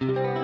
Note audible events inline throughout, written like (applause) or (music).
Fala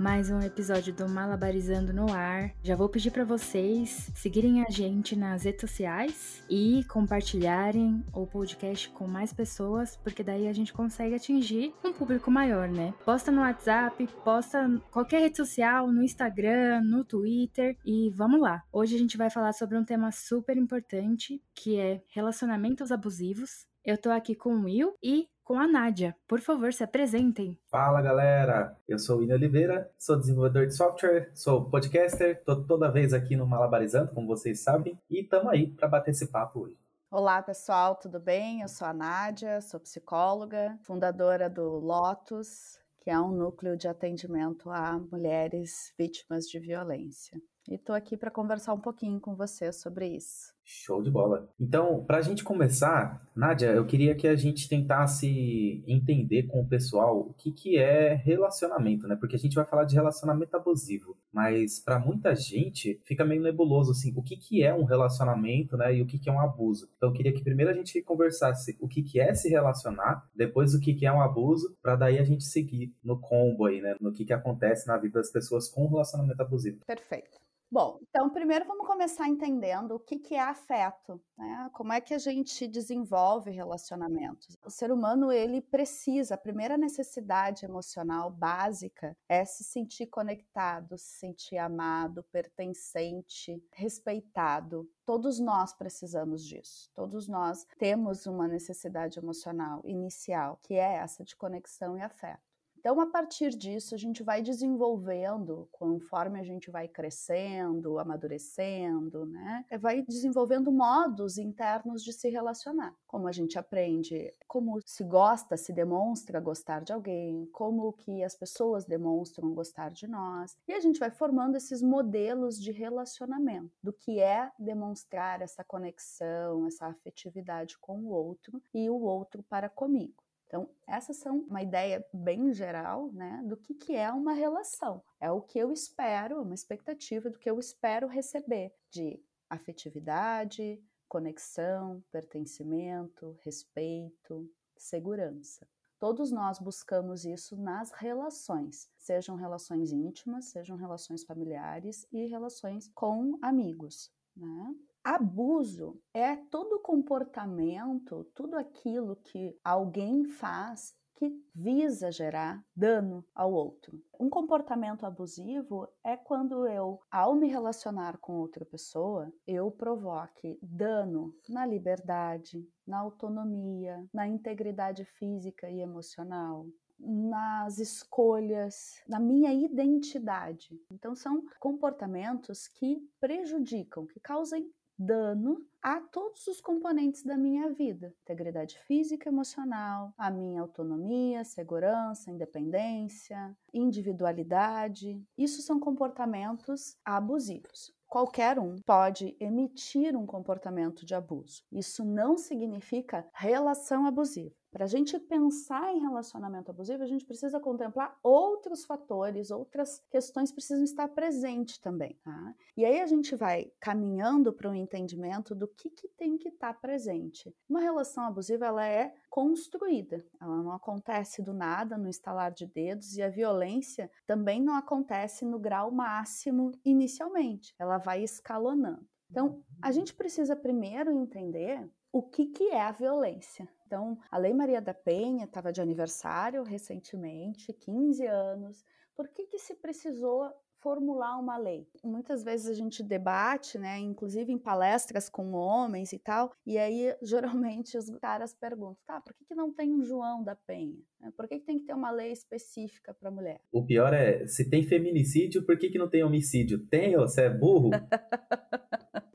mais um episódio do Malabarizando no ar. Já vou pedir para vocês seguirem a gente nas redes sociais e compartilharem o podcast com mais pessoas, porque daí a gente consegue atingir um público maior, né? Posta no WhatsApp, posta qualquer rede social, no Instagram, no Twitter e vamos lá. Hoje a gente vai falar sobre um tema super importante, que é relacionamentos abusivos. Eu tô aqui com o Will e com a Nádia. Por favor, se apresentem. Fala galera, eu sou o William Oliveira, sou desenvolvedor de software, sou podcaster, tô toda vez aqui no Malabarizando, como vocês sabem, e tamo aí para bater esse papo hoje. Olá pessoal, tudo bem? Eu sou a Nádia, sou psicóloga, fundadora do Lotus, que é um núcleo de atendimento a mulheres vítimas de violência. E estou aqui para conversar um pouquinho com você sobre isso. Show de bola. Então, para a gente começar, Nádia, eu queria que a gente tentasse entender com o pessoal o que, que é relacionamento, né? Porque a gente vai falar de relacionamento abusivo, mas para muita gente fica meio nebuloso assim, o que, que é um relacionamento, né? E o que, que é um abuso. Então, eu queria que primeiro a gente conversasse o que, que é se relacionar, depois o que, que é um abuso, para daí a gente seguir no combo aí, né? No que, que acontece na vida das pessoas com relacionamento abusivo. Perfeito. Bom, então primeiro vamos começar entendendo o que, que é afeto, né? Como é que a gente desenvolve relacionamentos? O ser humano ele precisa, a primeira necessidade emocional básica é se sentir conectado, se sentir amado, pertencente, respeitado. Todos nós precisamos disso. Todos nós temos uma necessidade emocional inicial, que é essa de conexão e afeto. Então, a partir disso, a gente vai desenvolvendo, conforme a gente vai crescendo, amadurecendo, né? Vai desenvolvendo modos internos de se relacionar. Como a gente aprende como se gosta, se demonstra gostar de alguém, como que as pessoas demonstram gostar de nós. E a gente vai formando esses modelos de relacionamento, do que é demonstrar essa conexão, essa afetividade com o outro e o outro para comigo. Então, essas são uma ideia bem geral, né, do que, que é uma relação. É o que eu espero, uma expectativa do que eu espero receber de afetividade, conexão, pertencimento, respeito, segurança. Todos nós buscamos isso nas relações, sejam relações íntimas, sejam relações familiares e relações com amigos. Né? Abuso é todo comportamento, tudo aquilo que alguém faz que visa gerar dano ao outro. Um comportamento abusivo é quando eu, ao me relacionar com outra pessoa, eu provoque dano na liberdade, na autonomia, na integridade física e emocional, nas escolhas, na minha identidade. Então, são comportamentos que prejudicam, que causam dano a todos os componentes da minha vida: integridade física, emocional, a minha autonomia, segurança, independência, individualidade. Isso são comportamentos abusivos. Qualquer um pode emitir um comportamento de abuso. Isso não significa relação abusiva. Para a gente pensar em relacionamento abusivo, a gente precisa contemplar outros fatores, outras questões precisam estar presentes também. Tá? E aí a gente vai caminhando para um entendimento do que, que tem que estar presente. Uma relação abusiva ela é construída, ela não acontece do nada, no estalar de dedos, e a violência também não acontece no grau máximo inicialmente, ela vai escalonando. Então, a gente precisa primeiro entender o que, que é a violência. Então, a Lei Maria da Penha estava de aniversário recentemente, 15 anos. Por que, que se precisou formular uma lei. Muitas vezes a gente debate, né, inclusive em palestras com homens e tal, e aí (laughs) geralmente os caras perguntam, tá, por que, que não tem um João da Penha? Por que, que tem que ter uma lei específica para mulher? O pior é, se tem feminicídio, por que, que não tem homicídio? Tem, você é burro? (laughs)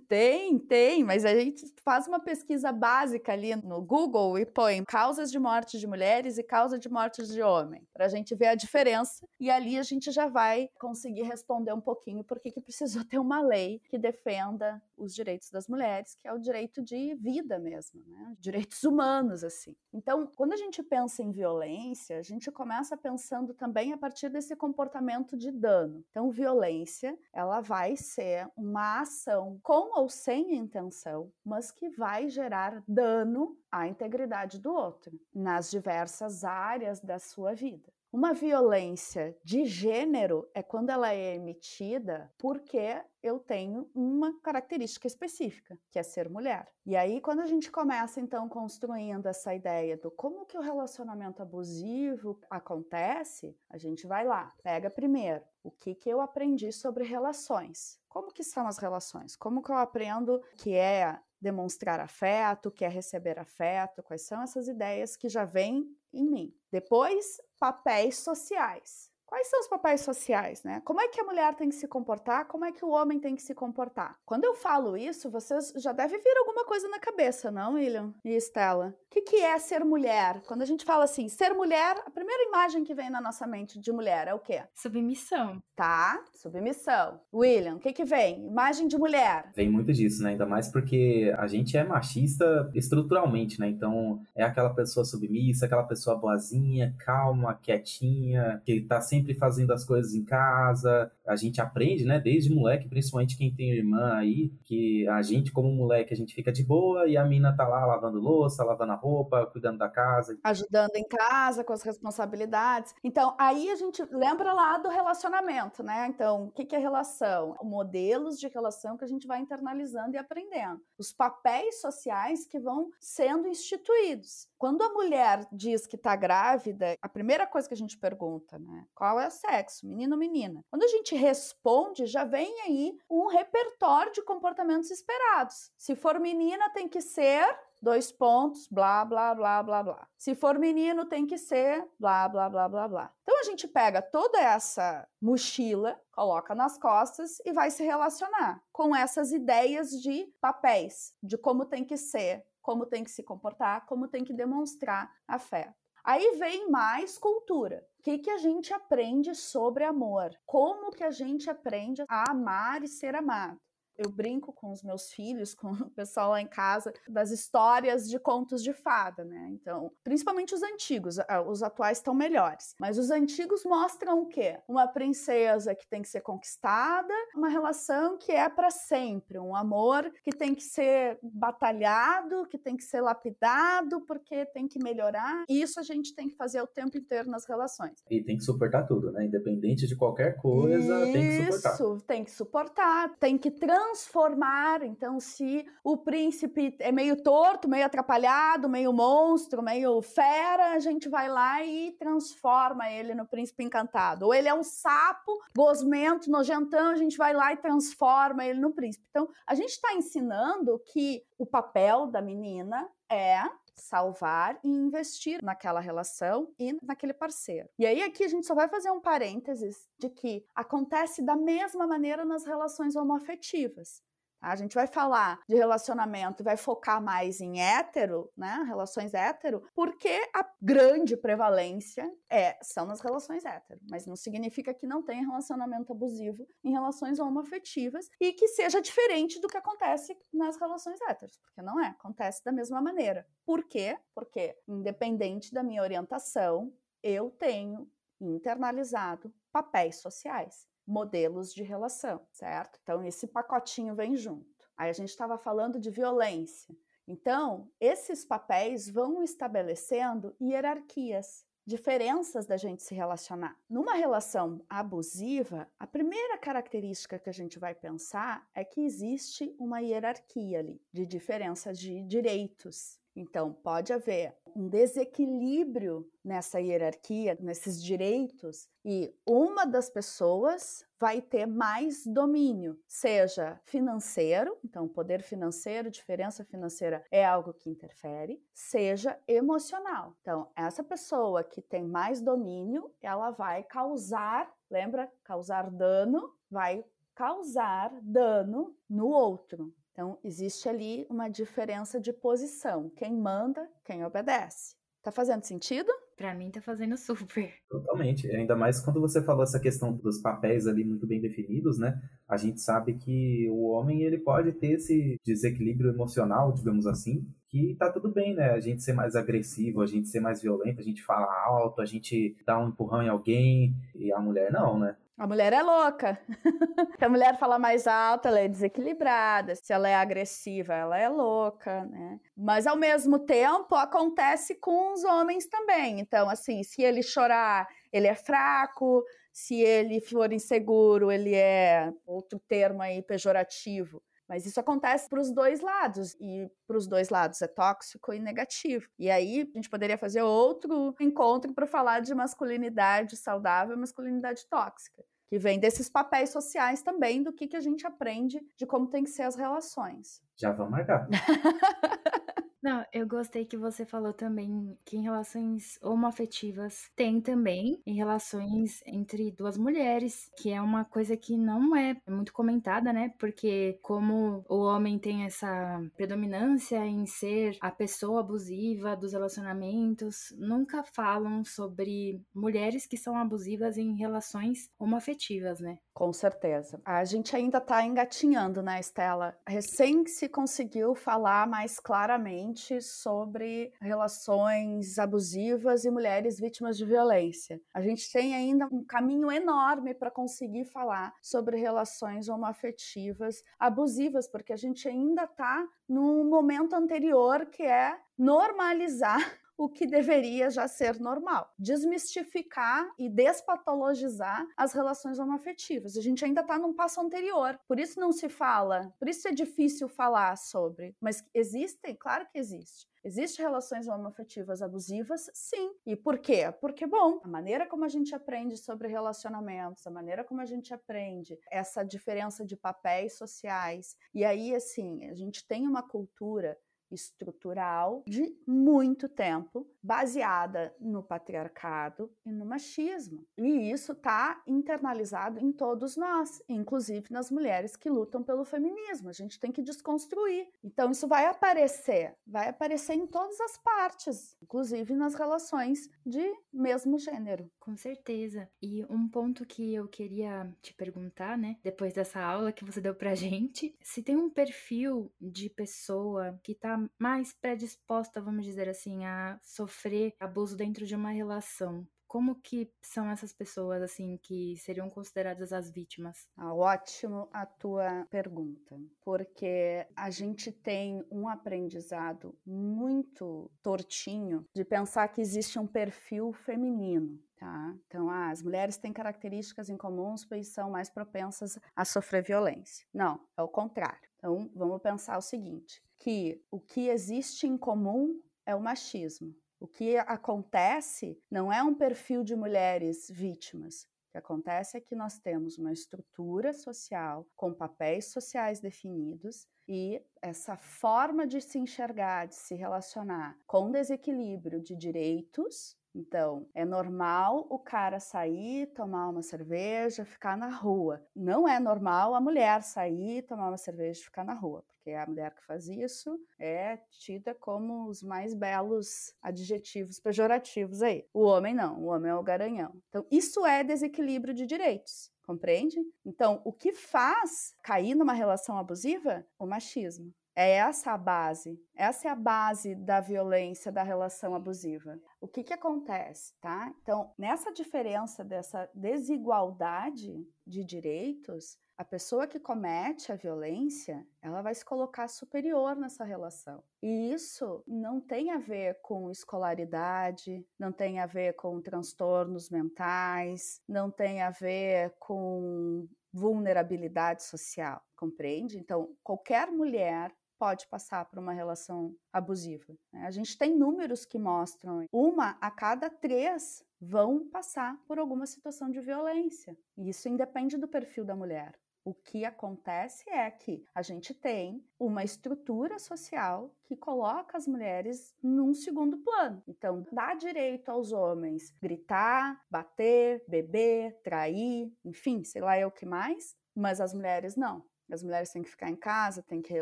Tem, tem, mas a gente faz uma pesquisa básica ali no Google e põe causas de morte de mulheres e causa de morte de homem, para a gente ver a diferença e ali a gente já vai conseguir responder um pouquinho por que precisou (laughs) ter uma lei que defenda os direitos das mulheres, que é o direito de vida mesmo, né? direitos humanos assim. Então, quando a gente pensa em violência, a gente começa pensando também a partir desse comportamento de dano. Então, violência, ela vai ser uma ação com ou sem intenção, mas que vai gerar dano à integridade do outro nas diversas áreas da sua vida. Uma violência de gênero é quando ela é emitida porque eu tenho uma característica específica, que é ser mulher. E aí, quando a gente começa, então, construindo essa ideia do como que o relacionamento abusivo acontece, a gente vai lá, pega primeiro o que, que eu aprendi sobre relações. Como que são as relações? Como que eu aprendo que é demonstrar afeto, que é receber afeto, quais são essas ideias que já vêm em mim. Depois, papéis sociais. Quais são os papéis sociais, né? Como é que a mulher tem que se comportar? Como é que o homem tem que se comportar? Quando eu falo isso, vocês já devem vir alguma coisa na cabeça, não, William e Estela? O que, que é ser mulher? Quando a gente fala assim, ser mulher, a primeira imagem que vem na nossa mente de mulher é o quê? Submissão. Tá, submissão. William, o que, que vem? Imagem de mulher. Vem muito disso, né? Ainda mais porque a gente é machista estruturalmente, né? Então é aquela pessoa submissa, aquela pessoa boazinha, calma, quietinha, que tá sempre sempre fazendo as coisas em casa. A gente aprende, né, desde moleque, principalmente quem tem irmã aí, que a gente, como moleque, a gente fica de boa e a mina tá lá lavando louça, lavando a roupa, cuidando da casa. Ajudando em casa, com as responsabilidades. Então, aí a gente lembra lá do relacionamento, né? Então, o que, que é relação? Modelos de relação que a gente vai internalizando e aprendendo. Os papéis sociais que vão sendo instituídos. Quando a mulher diz que está grávida, a primeira coisa que a gente pergunta, né? Qual é o sexo, menino ou menina? Quando a gente responde, já vem aí um repertório de comportamentos esperados. Se for menina, tem que ser dois pontos, blá, blá, blá, blá, blá. Se for menino, tem que ser blá, blá, blá, blá, blá. Então a gente pega toda essa mochila, coloca nas costas e vai se relacionar com essas ideias de papéis, de como tem que ser, como tem que se comportar, como tem que demonstrar afeto. Aí vem mais cultura. O que, que a gente aprende sobre amor? Como que a gente aprende a amar e ser amado? Eu brinco com os meus filhos, (laughs) com o pessoal lá em casa, das histórias de contos de fada, né? Então, principalmente os antigos, os atuais estão melhores. Mas os antigos mostram o quê? Uma princesa que tem que ser conquistada, uma relação que é para sempre, um amor que tem que ser batalhado, que tem que ser lapidado, porque tem que melhorar. E isso a gente tem que fazer o tempo inteiro nas relações. E tem que suportar tudo, né? Independente de qualquer coisa, isso, tem que suportar. Isso, tem que suportar, tem que trans transformar. Então, se o príncipe é meio torto, meio atrapalhado, meio monstro, meio fera, a gente vai lá e transforma ele no príncipe encantado. Ou ele é um sapo, gosmento, nojentão, a gente vai lá e transforma ele no príncipe. Então, a gente está ensinando que o papel da menina é salvar e investir naquela relação e naquele parceiro. E aí aqui a gente só vai fazer um parênteses de que acontece da mesma maneira nas relações homoafetivas. A gente vai falar de relacionamento e vai focar mais em hétero, né? Relações hétero, porque a grande prevalência é são nas relações hétero, mas não significa que não tenha relacionamento abusivo em relações homoafetivas e que seja diferente do que acontece nas relações héteros, porque não é, acontece da mesma maneira. Por quê? Porque independente da minha orientação, eu tenho internalizado papéis sociais modelos de relação, certo? Então, esse pacotinho vem junto. Aí a gente estava falando de violência. Então, esses papéis vão estabelecendo hierarquias, diferenças da gente se relacionar. Numa relação abusiva, a primeira característica que a gente vai pensar é que existe uma hierarquia ali de diferença de direitos. Então, pode haver um desequilíbrio nessa hierarquia, nesses direitos, e uma das pessoas vai ter mais domínio, seja financeiro, então poder financeiro, diferença financeira é algo que interfere, seja emocional. Então, essa pessoa que tem mais domínio, ela vai causar, lembra, causar dano, vai causar dano no outro. Então, existe ali uma diferença de posição. Quem manda, quem obedece. Tá fazendo sentido? Para mim tá fazendo super. Totalmente. Ainda mais quando você falou essa questão dos papéis ali muito bem definidos, né? A gente sabe que o homem ele pode ter esse desequilíbrio emocional, digamos assim, que tá tudo bem, né? A gente ser mais agressivo, a gente ser mais violento, a gente fala alto, a gente dá um empurrão em alguém e a mulher não, né? A mulher é louca. (laughs) Se a mulher fala mais alto, ela é desequilibrada. Se ela é agressiva, ela é louca, né? Mas ao mesmo tempo acontece com os homens também. Então, assim, se ele chorar, ele é fraco. Se ele for inseguro, ele é outro termo aí pejorativo. Mas isso acontece para os dois lados, e para os dois lados é tóxico e negativo. E aí a gente poderia fazer outro encontro para falar de masculinidade saudável e masculinidade tóxica, que vem desses papéis sociais também, do que, que a gente aprende de como tem que ser as relações. Já vamos marcar. (laughs) Não, eu gostei que você falou também que em relações homoafetivas tem também em relações entre duas mulheres, que é uma coisa que não é muito comentada, né? Porque como o homem tem essa predominância em ser a pessoa abusiva dos relacionamentos, nunca falam sobre mulheres que são abusivas em relações homoafetivas, né? Com certeza. A gente ainda está engatinhando, né, Estela? Recém se conseguiu falar mais claramente sobre relações abusivas e mulheres vítimas de violência. A gente tem ainda um caminho enorme para conseguir falar sobre relações homoafetivas abusivas, porque a gente ainda está num momento anterior que é normalizar o que deveria já ser normal. Desmistificar e despatologizar as relações homoafetivas. A gente ainda está num passo anterior. Por isso não se fala, por isso é difícil falar sobre. Mas existem? Claro que existe. Existem relações homoafetivas abusivas? Sim. E por quê? Porque, bom, a maneira como a gente aprende sobre relacionamentos, a maneira como a gente aprende essa diferença de papéis sociais. E aí, assim, a gente tem uma cultura estrutural de muito tempo, baseada no patriarcado e no machismo. E isso está internalizado em todos nós, inclusive nas mulheres que lutam pelo feminismo. A gente tem que desconstruir. Então, isso vai aparecer, vai aparecer em todas as partes, inclusive nas relações de mesmo gênero. Com certeza. E um ponto que eu queria te perguntar, né, depois dessa aula que você deu pra (laughs) gente, se tem um perfil de pessoa que tá mais predisposta, vamos dizer assim, a sofrer abuso dentro de uma relação. Como que são essas pessoas, assim, que seriam consideradas as vítimas? Ah, ótimo a tua pergunta, porque a gente tem um aprendizado muito tortinho de pensar que existe um perfil feminino. Tá? Então, ah, as mulheres têm características em comuns, pois são mais propensas a sofrer violência. Não, é o contrário. Então, vamos pensar o seguinte: que o que existe em comum é o machismo. O que acontece não é um perfil de mulheres vítimas. O que acontece é que nós temos uma estrutura social com papéis sociais definidos e essa forma de se enxergar, de se relacionar com desequilíbrio de direitos então, é normal o cara sair, tomar uma cerveja, ficar na rua. Não é normal a mulher sair, tomar uma cerveja e ficar na rua, porque a mulher que faz isso é tida como os mais belos adjetivos pejorativos aí. O homem não, o homem é o garanhão. Então, isso é desequilíbrio de direitos. Compreende? Então, o que faz cair numa relação abusiva? O machismo. É essa a base. Essa é a base da violência, da relação abusiva. O que, que acontece, tá? Então, nessa diferença, dessa desigualdade de direitos, a pessoa que comete a violência, ela vai se colocar superior nessa relação. E isso não tem a ver com escolaridade, não tem a ver com transtornos mentais, não tem a ver com vulnerabilidade social, compreende? Então, qualquer mulher pode passar por uma relação abusiva. Né? A gente tem números que mostram uma a cada três vão passar por alguma situação de violência. E isso independe do perfil da mulher. O que acontece é que a gente tem uma estrutura social que coloca as mulheres num segundo plano. Então, dá direito aos homens gritar, bater, beber, trair, enfim, sei lá o que mais, mas as mulheres não. As mulheres têm que ficar em casa, têm que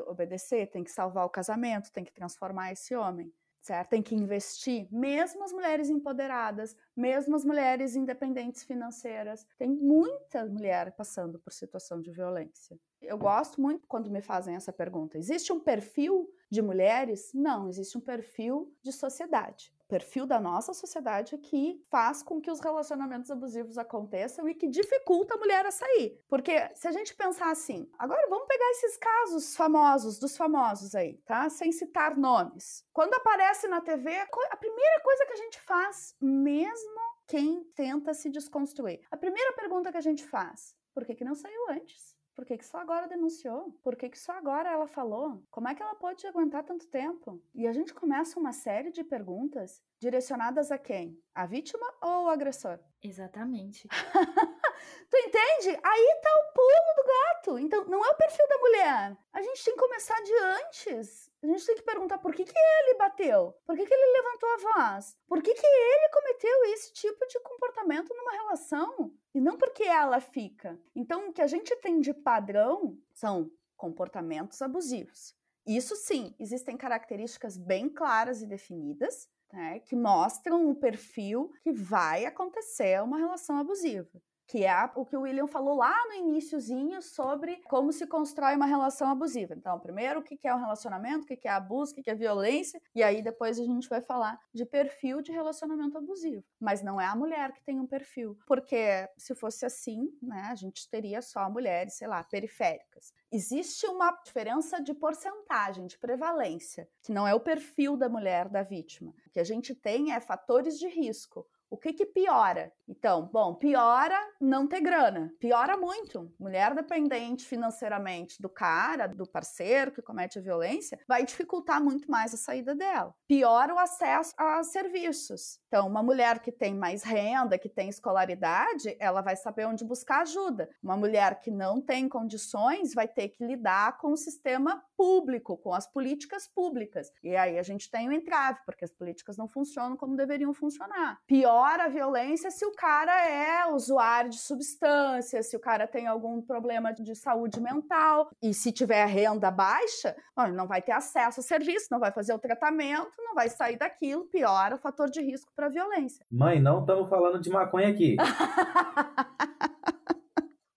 obedecer, têm que salvar o casamento, têm que transformar esse homem, certo? Tem que investir. Mesmo as mulheres empoderadas, mesmo as mulheres independentes financeiras, tem muita mulher passando por situação de violência. Eu gosto muito quando me fazem essa pergunta. Existe um perfil de mulheres? Não, existe um perfil de sociedade perfil da nossa sociedade que faz com que os relacionamentos abusivos aconteçam e que dificulta a mulher a sair. Porque se a gente pensar assim, agora vamos pegar esses casos famosos, dos famosos aí, tá? Sem citar nomes. Quando aparece na TV, a primeira coisa que a gente faz, mesmo quem tenta se desconstruir, a primeira pergunta que a gente faz, por que, que não saiu antes? Por que, que só agora denunciou? Por que, que só agora ela falou? Como é que ela pôde aguentar tanto tempo? E a gente começa uma série de perguntas direcionadas a quem? A vítima ou o agressor? Exatamente. (laughs) tu entende? Aí tá o pulo do gato. Então, não é o perfil da mulher. A gente tem que começar de antes. A gente tem que perguntar por que, que ele bateu? Por que, que ele levantou a voz? Por que, que ele cometeu esse tipo de comportamento numa relação? E não porque ela fica. Então, o que a gente tem de padrão são comportamentos abusivos. Isso sim, existem características bem claras e definidas né, que mostram o perfil que vai acontecer uma relação abusiva que é o que o William falou lá no iníciozinho sobre como se constrói uma relação abusiva. Então, primeiro, o que é um relacionamento, o que é abuso, o que é violência, e aí depois a gente vai falar de perfil de relacionamento abusivo. Mas não é a mulher que tem um perfil, porque se fosse assim, né, a gente teria só mulheres, sei lá, periféricas. Existe uma diferença de porcentagem, de prevalência, que não é o perfil da mulher da vítima. O que a gente tem é fatores de risco. O que que piora? Então, bom, piora não ter grana. Piora muito. Mulher dependente financeiramente do cara, do parceiro que comete a violência, vai dificultar muito mais a saída dela. Piora o acesso a serviços. Então, uma mulher que tem mais renda, que tem escolaridade, ela vai saber onde buscar ajuda. Uma mulher que não tem condições vai ter que lidar com o sistema público, com as políticas públicas. E aí a gente tem o um entrave, porque as políticas não funcionam como deveriam funcionar. Piora a violência se o cara é usuário de substâncias, se o cara tem algum problema de saúde mental. E se tiver renda baixa, não vai ter acesso a serviço, não vai fazer o tratamento, não vai sair daquilo, piora o fator de risco para violência. Mãe, não estamos falando de maconha aqui. (laughs)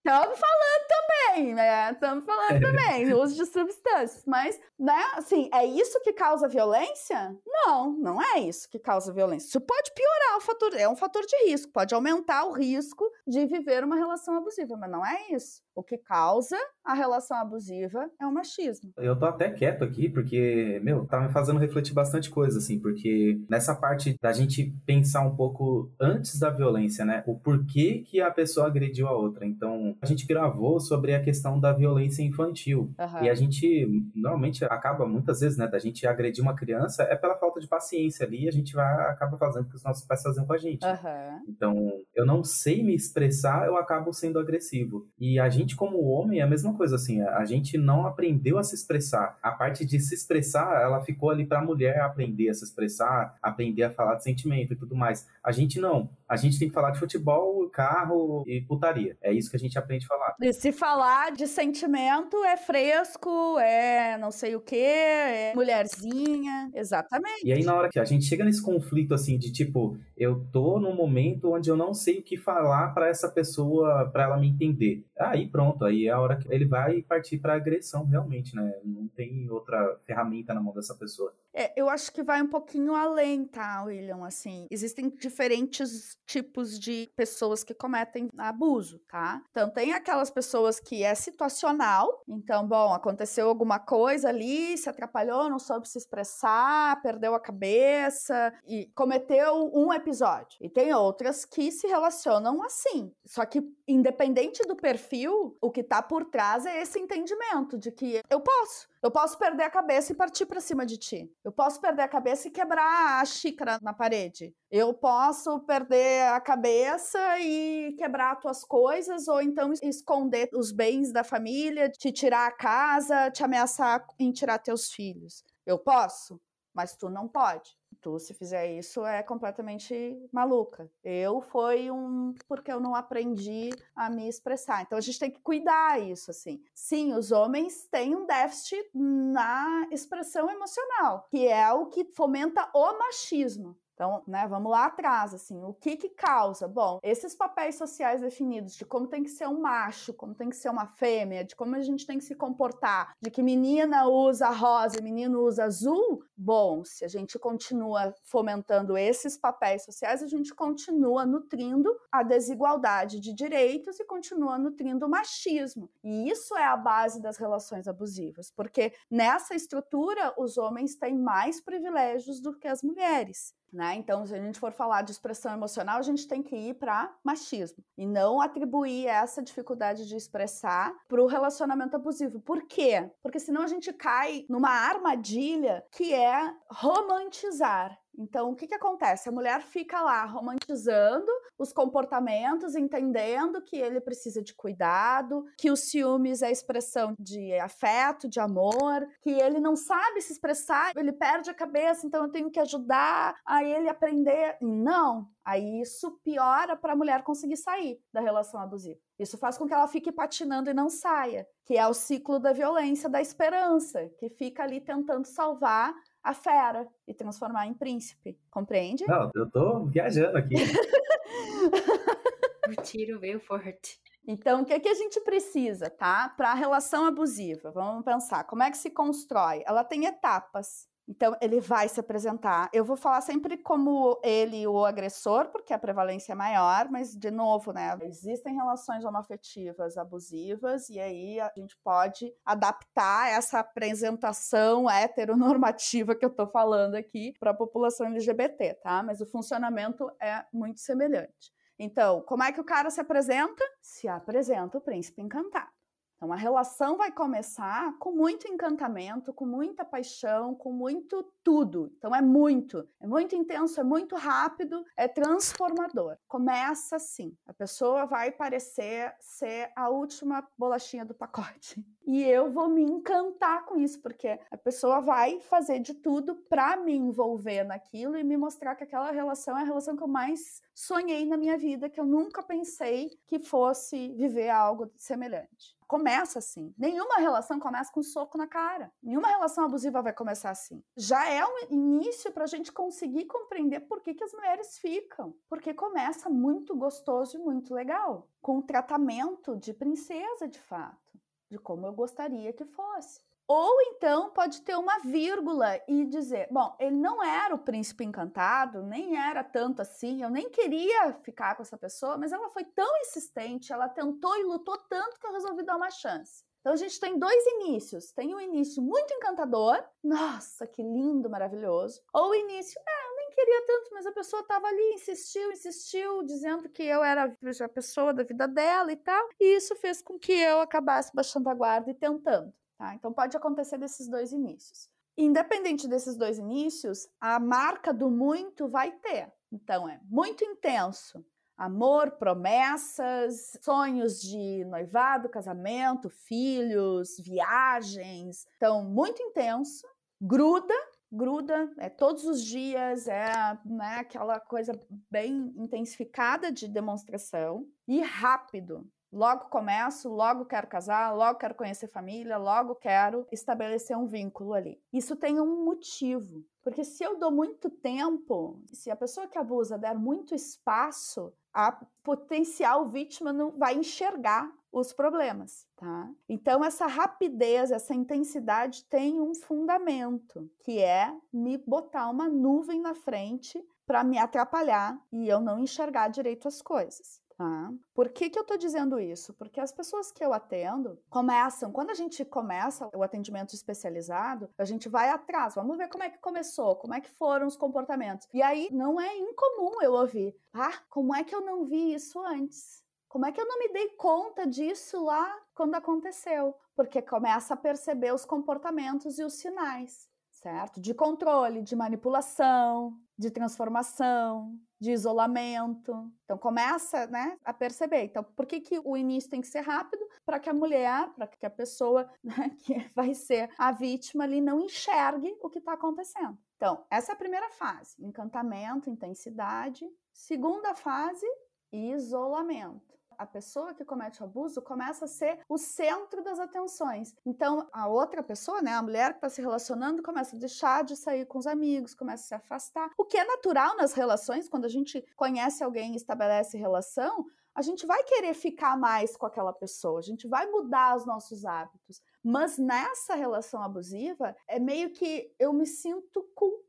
Estamos falando também, né? Estamos falando também, uso de substâncias. Mas, né, assim, é isso que causa violência? Não, não é isso que causa violência. Isso pode piorar o fator, é um fator de risco, pode aumentar o risco de viver uma relação abusiva, mas não é isso. O que causa a relação abusiva é o machismo. Eu tô até quieto aqui porque, meu, tá me fazendo refletir bastante coisa, assim, porque nessa parte da gente pensar um pouco antes da violência, né? O porquê que a pessoa agrediu a outra. Então, a gente gravou sobre a questão da violência infantil. Uhum. E a gente normalmente acaba muitas vezes, né, da gente agredir uma criança é pela falta de paciência ali e a gente vai acaba fazendo o que os nossos pais faziam com a gente. Uhum. Então, eu não sei me expressar, eu acabo sendo agressivo. E a gente gente, como homem, é a mesma coisa, assim, a gente não aprendeu a se expressar. A parte de se expressar, ela ficou ali para a mulher aprender a se expressar, aprender a falar de sentimento e tudo mais. A gente não. A gente tem que falar de futebol, carro e putaria. É isso que a gente aprende a falar. E se falar de sentimento é fresco, é não sei o que, é mulherzinha. Exatamente. E aí, na hora que a gente chega nesse conflito, assim, de tipo, eu tô num momento onde eu não sei o que falar para essa pessoa, para ela me entender. Aí, pronto, aí é a hora que ele vai partir para agressão, realmente, né? Não tem outra ferramenta na mão dessa pessoa. É, eu acho que vai um pouquinho além, tá, William? Assim, existem diferentes tipos de pessoas que cometem abuso, tá? Então, tem aquelas pessoas que é situacional. Então, bom, aconteceu alguma coisa ali, se atrapalhou, não soube se expressar, perdeu a cabeça e cometeu um episódio. E tem outras que se relacionam assim. Só que, independente do perfil, o que tá por trás é esse entendimento de que eu posso. Eu posso perder a cabeça e partir para cima de ti. Eu posso perder a cabeça e quebrar a xícara na parede. Eu posso perder a cabeça e quebrar tuas coisas, ou então esconder os bens da família, te tirar a casa, te ameaçar em tirar teus filhos. Eu posso, mas tu não pode. Tu, se fizer isso, é completamente maluca. Eu foi um porque eu não aprendi a me expressar. Então a gente tem que cuidar isso, assim. Sim, os homens têm um déficit na expressão emocional, que é o que fomenta o machismo Então, né, vamos lá atrás, assim, o que que causa? Bom, esses papéis sociais definidos de como tem que ser um macho, como tem que ser uma fêmea, de como a gente tem que se comportar, de que menina usa rosa e menino usa azul, bom, se a gente continua fomentando esses papéis sociais, a gente continua nutrindo a desigualdade de direitos e continua nutrindo o machismo. E isso é a base das relações abusivas, porque nessa estrutura os homens têm mais privilégios do que as mulheres. Né? Então, se a gente for falar de expressão emocional, a gente tem que ir para machismo e não atribuir essa dificuldade de expressar para o relacionamento abusivo. Por quê? Porque senão a gente cai numa armadilha que é romantizar então, o que, que acontece? A mulher fica lá romantizando os comportamentos, entendendo que ele precisa de cuidado, que os ciúmes é expressão de afeto, de amor, que ele não sabe se expressar, ele perde a cabeça, então eu tenho que ajudar a ele aprender. Não, aí isso piora para a mulher conseguir sair da relação abusiva. Isso faz com que ela fique patinando e não saia, que é o ciclo da violência, da esperança, que fica ali tentando salvar a fera e transformar em príncipe. Compreende? Não, eu tô viajando aqui. (laughs) o tiro veio forte. Então, o que, é que a gente precisa, tá? Para a relação abusiva, vamos pensar, como é que se constrói? Ela tem etapas. Então, ele vai se apresentar. Eu vou falar sempre como ele o agressor, porque a prevalência é maior, mas, de novo, né? Existem relações homoafetivas abusivas, e aí a gente pode adaptar essa apresentação heteronormativa que eu tô falando aqui para a população LGBT, tá? Mas o funcionamento é muito semelhante. Então, como é que o cara se apresenta? Se apresenta o príncipe encantado. Então a relação vai começar com muito encantamento, com muita paixão, com muito tudo. Então é muito, é muito intenso, é muito rápido, é transformador. Começa assim. A pessoa vai parecer ser a última bolachinha do pacote. (laughs) E eu vou me encantar com isso, porque a pessoa vai fazer de tudo para me envolver naquilo e me mostrar que aquela relação é a relação que eu mais sonhei na minha vida, que eu nunca pensei que fosse viver algo semelhante começa assim. Nenhuma relação começa com um soco na cara. Nenhuma relação abusiva vai começar assim. Já é um início para a gente conseguir compreender por que, que as mulheres ficam. Porque começa muito gostoso e muito legal. Com um tratamento de princesa, de fato. De como eu gostaria que fosse. Ou então pode ter uma vírgula e dizer: bom, ele não era o príncipe encantado, nem era tanto assim, eu nem queria ficar com essa pessoa, mas ela foi tão insistente, ela tentou e lutou tanto que eu resolvi dar uma chance. Então a gente tem dois inícios. Tem um início muito encantador, nossa, que lindo, maravilhoso. Ou o início, é, eu nem queria tanto, mas a pessoa estava ali, insistiu, insistiu, dizendo que eu era a pessoa da vida dela e tal. E isso fez com que eu acabasse baixando a guarda e tentando. Tá? Então pode acontecer desses dois inícios. Independente desses dois inícios, a marca do muito vai ter. Então é muito intenso. Amor, promessas, sonhos de noivado, casamento, filhos, viagens. Então, muito intenso, gruda, gruda, é todos os dias, é né, aquela coisa bem intensificada de demonstração e rápido. Logo começo, logo quero casar, logo quero conhecer família, logo quero estabelecer um vínculo ali. Isso tem um motivo, porque se eu dou muito tempo, se a pessoa que abusa der muito espaço, a potencial vítima não vai enxergar os problemas, tá? Então essa rapidez, essa intensidade tem um fundamento, que é me botar uma nuvem na frente para me atrapalhar e eu não enxergar direito as coisas. Tá? Por que, que eu estou dizendo isso? Porque as pessoas que eu atendo começam, quando a gente começa o atendimento especializado, a gente vai atrás, vamos ver como é que começou, como é que foram os comportamentos. E aí não é incomum eu ouvir, ah, como é que eu não vi isso antes? Como é que eu não me dei conta disso lá quando aconteceu? Porque começa a perceber os comportamentos e os sinais certo? De controle, de manipulação, de transformação, de isolamento. Então começa, né, a perceber. Então, por que, que o início tem que ser rápido? Para que a mulher, para que a pessoa (laughs) né, que vai ser a vítima ali não enxergue o que está acontecendo. Então, essa é a primeira fase: encantamento, intensidade. Segunda fase, isolamento. A pessoa que comete o abuso começa a ser o centro das atenções. Então, a outra pessoa, né, a mulher que está se relacionando, começa a deixar de sair com os amigos, começa a se afastar. O que é natural nas relações, quando a gente conhece alguém e estabelece relação, a gente vai querer ficar mais com aquela pessoa, a gente vai mudar os nossos hábitos. Mas nessa relação abusiva, é meio que eu me sinto culpada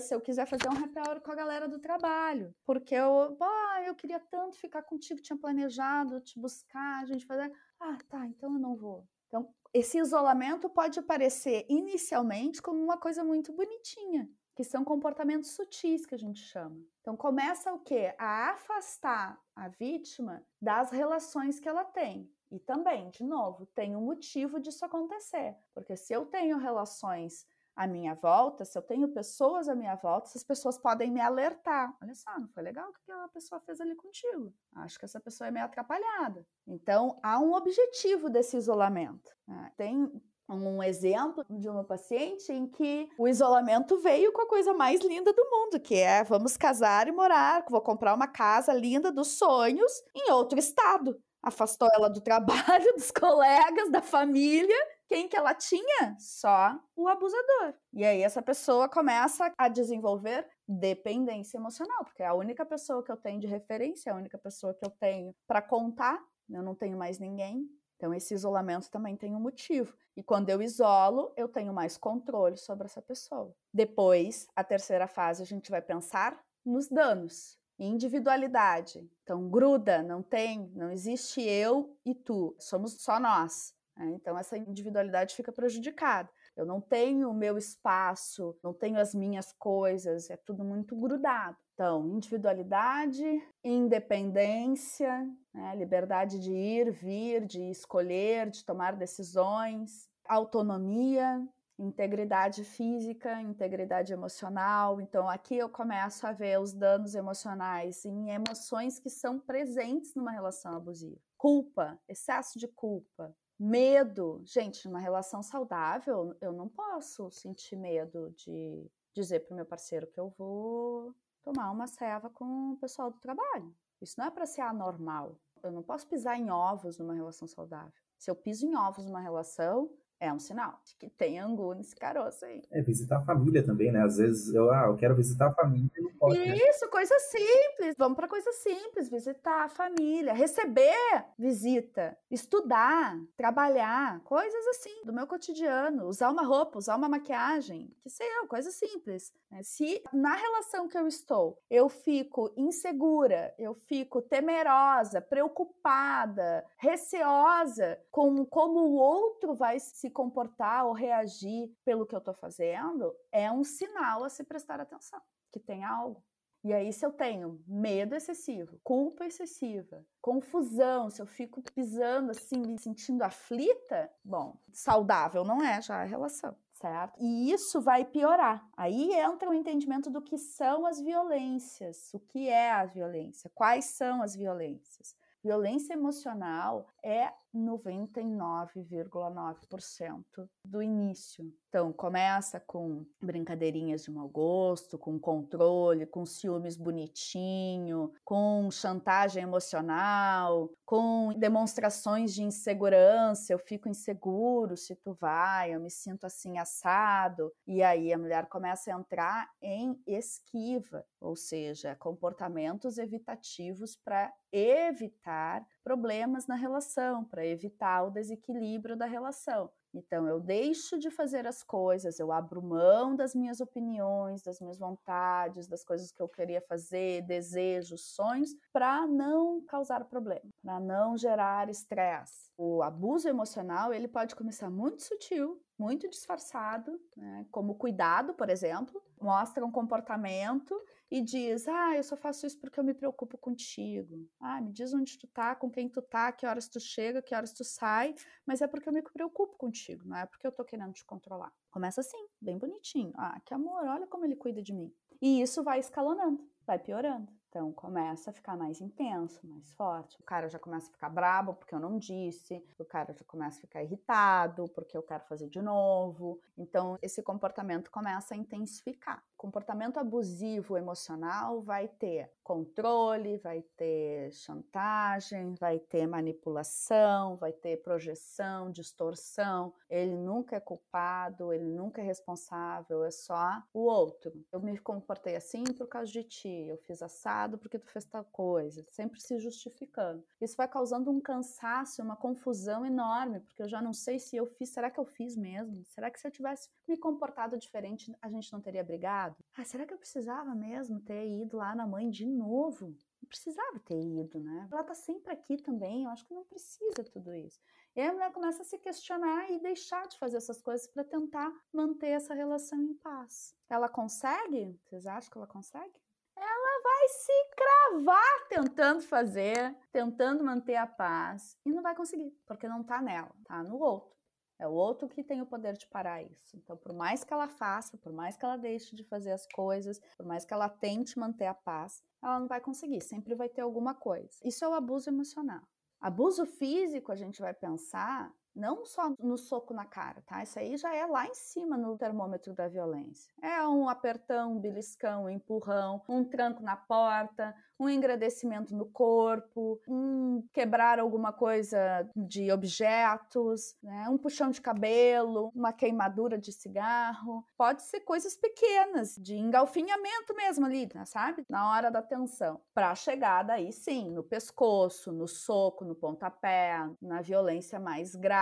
se eu quiser fazer um happy hour com a galera do trabalho. Porque eu, ah, eu queria tanto ficar contigo, tinha planejado te buscar, a gente fazer. Ah, tá, então eu não vou. Então, esse isolamento pode aparecer inicialmente como uma coisa muito bonitinha que são comportamentos sutis que a gente chama. Então começa o quê? A afastar a vítima das relações que ela tem. E também, de novo, tem um motivo disso acontecer, porque se eu tenho relações à minha volta, se eu tenho pessoas à minha volta, essas pessoas podem me alertar. Olha só, não foi legal o que aquela pessoa fez ali contigo. Acho que essa pessoa é meio atrapalhada. Então, há um objetivo desse isolamento. Né? Tem um exemplo de uma paciente em que o isolamento veio com a coisa mais linda do mundo, que é vamos casar e morar, vou comprar uma casa linda dos sonhos em outro estado. Afastou ela do trabalho, (laughs) dos colegas, da família. Quem que ela tinha? Só o abusador. E aí essa pessoa começa a desenvolver dependência emocional, porque é a única pessoa que eu tenho de referência, é a única pessoa que eu tenho para contar. Eu não tenho mais ninguém, então, esse isolamento também tem um motivo. E quando eu isolo, eu tenho mais controle sobre essa pessoa. Depois, a terceira fase, a gente vai pensar nos danos. Individualidade. Então, gruda, não tem, não existe eu e tu, somos só nós. Né? Então, essa individualidade fica prejudicada. Eu não tenho o meu espaço, não tenho as minhas coisas, é tudo muito grudado. Então, individualidade, independência, né? liberdade de ir, vir, de escolher, de tomar decisões, autonomia, integridade física, integridade emocional. Então, aqui eu começo a ver os danos emocionais em emoções que são presentes numa relação abusiva. Culpa, excesso de culpa, medo. Gente, numa relação saudável, eu não posso sentir medo de dizer para o meu parceiro que eu vou tomar uma ceva com o pessoal do trabalho. Isso não é para ser anormal. Eu não posso pisar em ovos numa relação saudável. Se eu piso em ovos numa relação, é um sinal de que tem angu nesse caroço aí. É visitar a família também, né? Às vezes eu, ah, eu quero visitar a família e não posso. Né? Isso, né? coisa simples. Vamos para coisa simples, visitar a família, receber visita, estudar, trabalhar, coisas assim do meu cotidiano, usar uma roupa, usar uma maquiagem, que sei eu, coisa simples. Né? Se na relação que eu estou, eu fico insegura, eu fico temerosa, preocupada, receosa com como o outro vai se comportar ou reagir pelo que eu estou fazendo, é um sinal a se prestar atenção, que tem algo. E aí, se eu tenho medo excessivo, culpa excessiva, confusão, se eu fico pisando assim, me sentindo aflita, bom, saudável não é já a relação, certo? E isso vai piorar. Aí entra o entendimento do que são as violências, o que é a violência, quais são as violências. Violência emocional é 99,9% do início. Então, começa com brincadeirinhas de mau gosto, com controle, com ciúmes bonitinho, com chantagem emocional, com demonstrações de insegurança. Eu fico inseguro se tu vai, eu me sinto assim assado. E aí a mulher começa a entrar em esquiva, ou seja, comportamentos evitativos para evitar problemas na relação, para evitar o desequilíbrio da relação. Então, eu deixo de fazer as coisas, eu abro mão das minhas opiniões, das minhas vontades, das coisas que eu queria fazer, desejos, sonhos, para não causar problema, para não gerar estresse. O abuso emocional, ele pode começar muito sutil, muito disfarçado, né? como cuidado, por exemplo, mostra um comportamento e diz: Ah, eu só faço isso porque eu me preocupo contigo. Ah, me diz onde tu tá, com quem tu tá, que horas tu chega, que horas tu sai, mas é porque eu me preocupo contigo, não é porque eu tô querendo te controlar. Começa assim, bem bonitinho. Ah, que amor, olha como ele cuida de mim. E isso vai escalonando, vai piorando. Então começa a ficar mais intenso, mais forte. O cara já começa a ficar brabo porque eu não disse, o cara já começa a ficar irritado porque eu quero fazer de novo. Então esse comportamento começa a intensificar. Comportamento abusivo emocional vai ter controle, vai ter chantagem, vai ter manipulação, vai ter projeção, distorção. Ele nunca é culpado, ele nunca é responsável, é só o outro. Eu me comportei assim por causa de ti, eu fiz assado porque tu fez tal coisa, sempre se justificando. Isso vai causando um cansaço, uma confusão enorme, porque eu já não sei se eu fiz, será que eu fiz mesmo? Será que se eu tivesse me comportado diferente, a gente não teria brigado? Ah, será que eu precisava mesmo ter ido lá na mãe de novo? Não precisava ter ido, né? Ela tá sempre aqui também, eu acho que não precisa tudo isso. E a mulher começa a se questionar e deixar de fazer essas coisas para tentar manter essa relação em paz. Ela consegue? Vocês acham que ela consegue? Ela vai se cravar tentando fazer, tentando manter a paz e não vai conseguir, porque não tá nela, tá no outro. É o outro que tem o poder de parar isso. Então, por mais que ela faça, por mais que ela deixe de fazer as coisas, por mais que ela tente manter a paz, ela não vai conseguir, sempre vai ter alguma coisa. Isso é o abuso emocional. Abuso físico, a gente vai pensar não só no soco na cara, tá? Isso aí já é lá em cima no termômetro da violência. É um apertão, um beliscão, um empurrão, um tranco na porta, um engrandecimento no corpo, um quebrar alguma coisa de objetos, né? um puxão de cabelo, uma queimadura de cigarro. Pode ser coisas pequenas, de engalfinhamento mesmo ali, né? sabe? Na hora da tensão. Para chegar daí sim, no pescoço, no soco, no pontapé, na violência mais grave.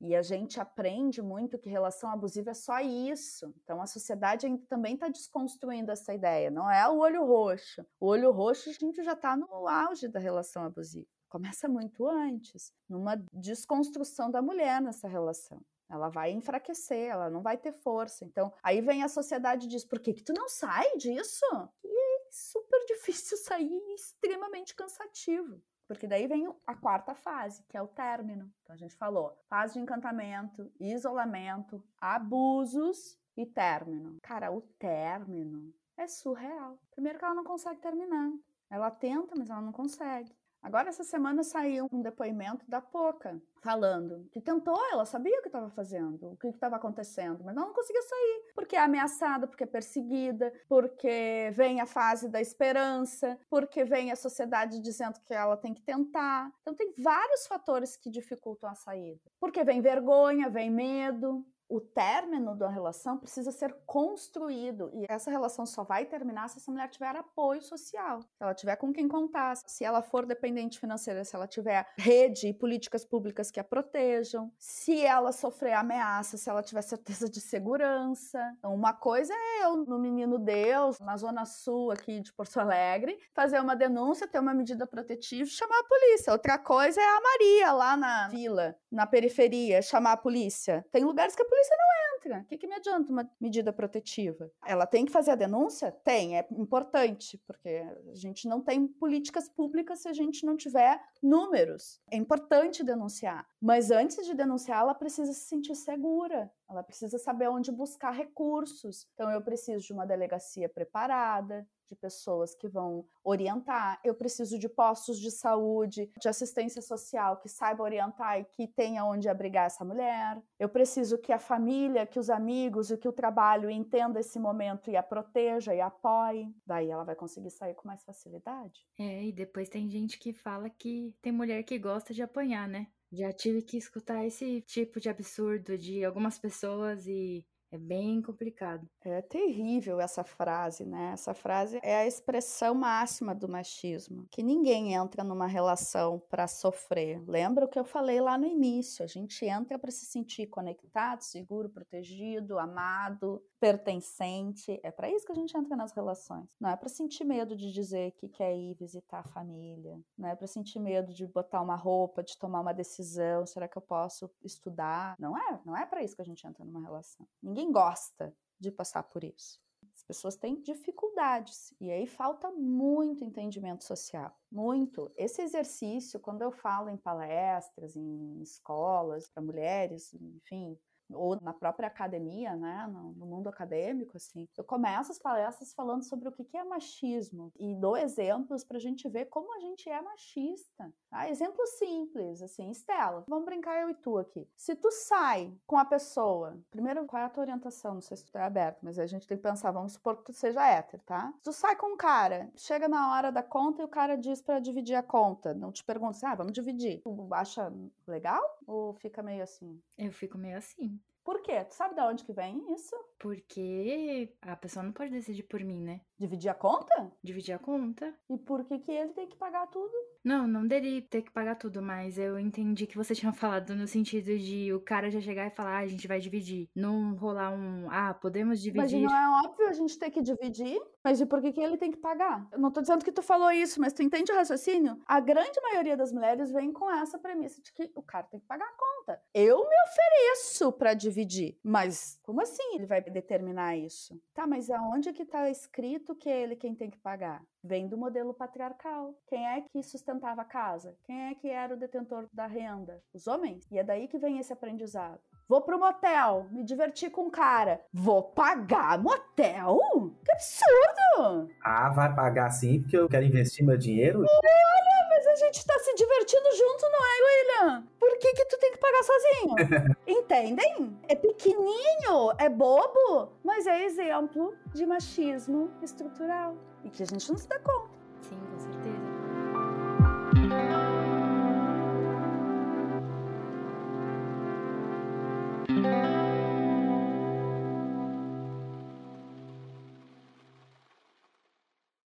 E a gente aprende muito que relação abusiva é só isso. Então a sociedade também está desconstruindo essa ideia. Não é o olho roxo. O olho roxo a gente já está no auge da relação abusiva. Começa muito antes, numa desconstrução da mulher nessa relação. Ela vai enfraquecer, ela não vai ter força. Então, aí vem a sociedade e diz: por que, que tu não sai disso? E é super (laughs) difícil sair, extremamente cansativo. Porque daí vem a quarta fase, que é o término. Então a gente falou fase de encantamento, isolamento, abusos e término. Cara, o término é surreal. Primeiro que ela não consegue terminar. Ela tenta, mas ela não consegue. Agora, essa semana saiu um depoimento da Poca, falando que tentou, ela sabia o que estava fazendo, o que estava acontecendo, mas não conseguia sair, porque é ameaçada, porque é perseguida, porque vem a fase da esperança, porque vem a sociedade dizendo que ela tem que tentar. Então, tem vários fatores que dificultam a saída. Porque vem vergonha, vem medo, o término da relação precisa ser construído e essa relação só vai terminar se essa mulher tiver apoio social, se ela tiver com quem contar, se ela for dependente financeira, se ela tiver rede e políticas públicas que a protejam, se ela sofrer ameaça, se ela tiver certeza de segurança. Então, uma coisa é eu no Menino Deus, na zona sul aqui de Porto Alegre, fazer uma denúncia, ter uma medida protetiva e chamar a polícia. Outra coisa é a Maria lá na vila, na periferia, chamar a polícia. Tem lugares que a polícia não entra. O que, que me adianta uma medida protetiva? Ela tem que fazer a denúncia? Tem, é importante, porque a gente não tem políticas públicas se a gente não tiver números. É importante denunciar, mas antes de denunciar, ela precisa se sentir segura. Ela precisa saber onde buscar recursos. Então, eu preciso de uma delegacia preparada, de pessoas que vão orientar. Eu preciso de postos de saúde, de assistência social que saiba orientar e que tenha onde abrigar essa mulher. Eu preciso que a família, que os amigos e que o trabalho entenda esse momento e a proteja e apoie. Daí ela vai conseguir sair com mais facilidade. É, e depois tem gente que fala que tem mulher que gosta de apanhar, né? Já tive que escutar esse tipo de absurdo de algumas pessoas e é bem complicado. É terrível essa frase, né? Essa frase é a expressão máxima do machismo, que ninguém entra numa relação para sofrer. Lembra o que eu falei lá no início? A gente entra para se sentir conectado, seguro, protegido, amado, pertencente. É para isso que a gente entra nas relações. Não é para sentir medo de dizer que quer ir visitar a família. Não é para sentir medo de botar uma roupa, de tomar uma decisão. Será que eu posso estudar? Não é. Não é para isso que a gente entra numa relação. Ninguém gosta de passar por isso. As pessoas têm dificuldades e aí falta muito entendimento social, muito. Esse exercício, quando eu falo em palestras, em escolas para mulheres, enfim, ou na própria academia, né, no, mundo acadêmico, assim, eu começo as palestras falando sobre o que, que é machismo e dou exemplos para a gente ver como a gente é machista. Tá? Exemplo simples, assim, Estela, vamos brincar eu e tu aqui. Se tu sai com a pessoa, primeiro, qual é a tua orientação? Não sei se tu é aberto, mas a gente tem que pensar, vamos supor que tu seja hétero, tá? Se tu sai com um cara, chega na hora da conta e o cara diz para dividir a conta, não te pergunta assim, ah, vamos dividir. Tu acha legal ou fica meio assim? Eu fico meio assim. Por quê? Tu sabe de onde que vem isso? Porque a pessoa não pode decidir por mim, né? Dividir a conta? Dividir a conta. E por que, que ele tem que pagar tudo? Não, não dele ter que pagar tudo, mas eu entendi que você (laughs) tinha falado no sentido de o cara já chegar e falar, ah, a gente vai dividir. Não rolar um, ah, podemos dividir. Mas não é óbvio a gente ter que dividir? Mas e por que, que ele tem que pagar? Eu não tô dizendo que tu falou isso, mas tu entende o raciocínio? A grande maioria das mulheres vem com essa premissa de que o cara tem que pagar a conta. Eu me ofereço para dividir, mas como assim ele vai determinar isso? Tá, mas aonde que tá escrito que é ele quem tem que pagar? Vem do modelo patriarcal. Quem é que sustentava a casa? Quem é que era o detentor da renda? Os homens. E é daí que vem esse aprendizado. Vou pro motel, me divertir com um cara. Vou pagar motel? Que absurdo! Ah, vai pagar sim, porque eu quero investir meu dinheiro? Olha, a gente tá se divertindo junto, não é, William? Por que que tu tem que pagar sozinho? (laughs) Entendem? É pequenininho, é bobo, mas é exemplo de machismo estrutural. E que a gente não se dá conta.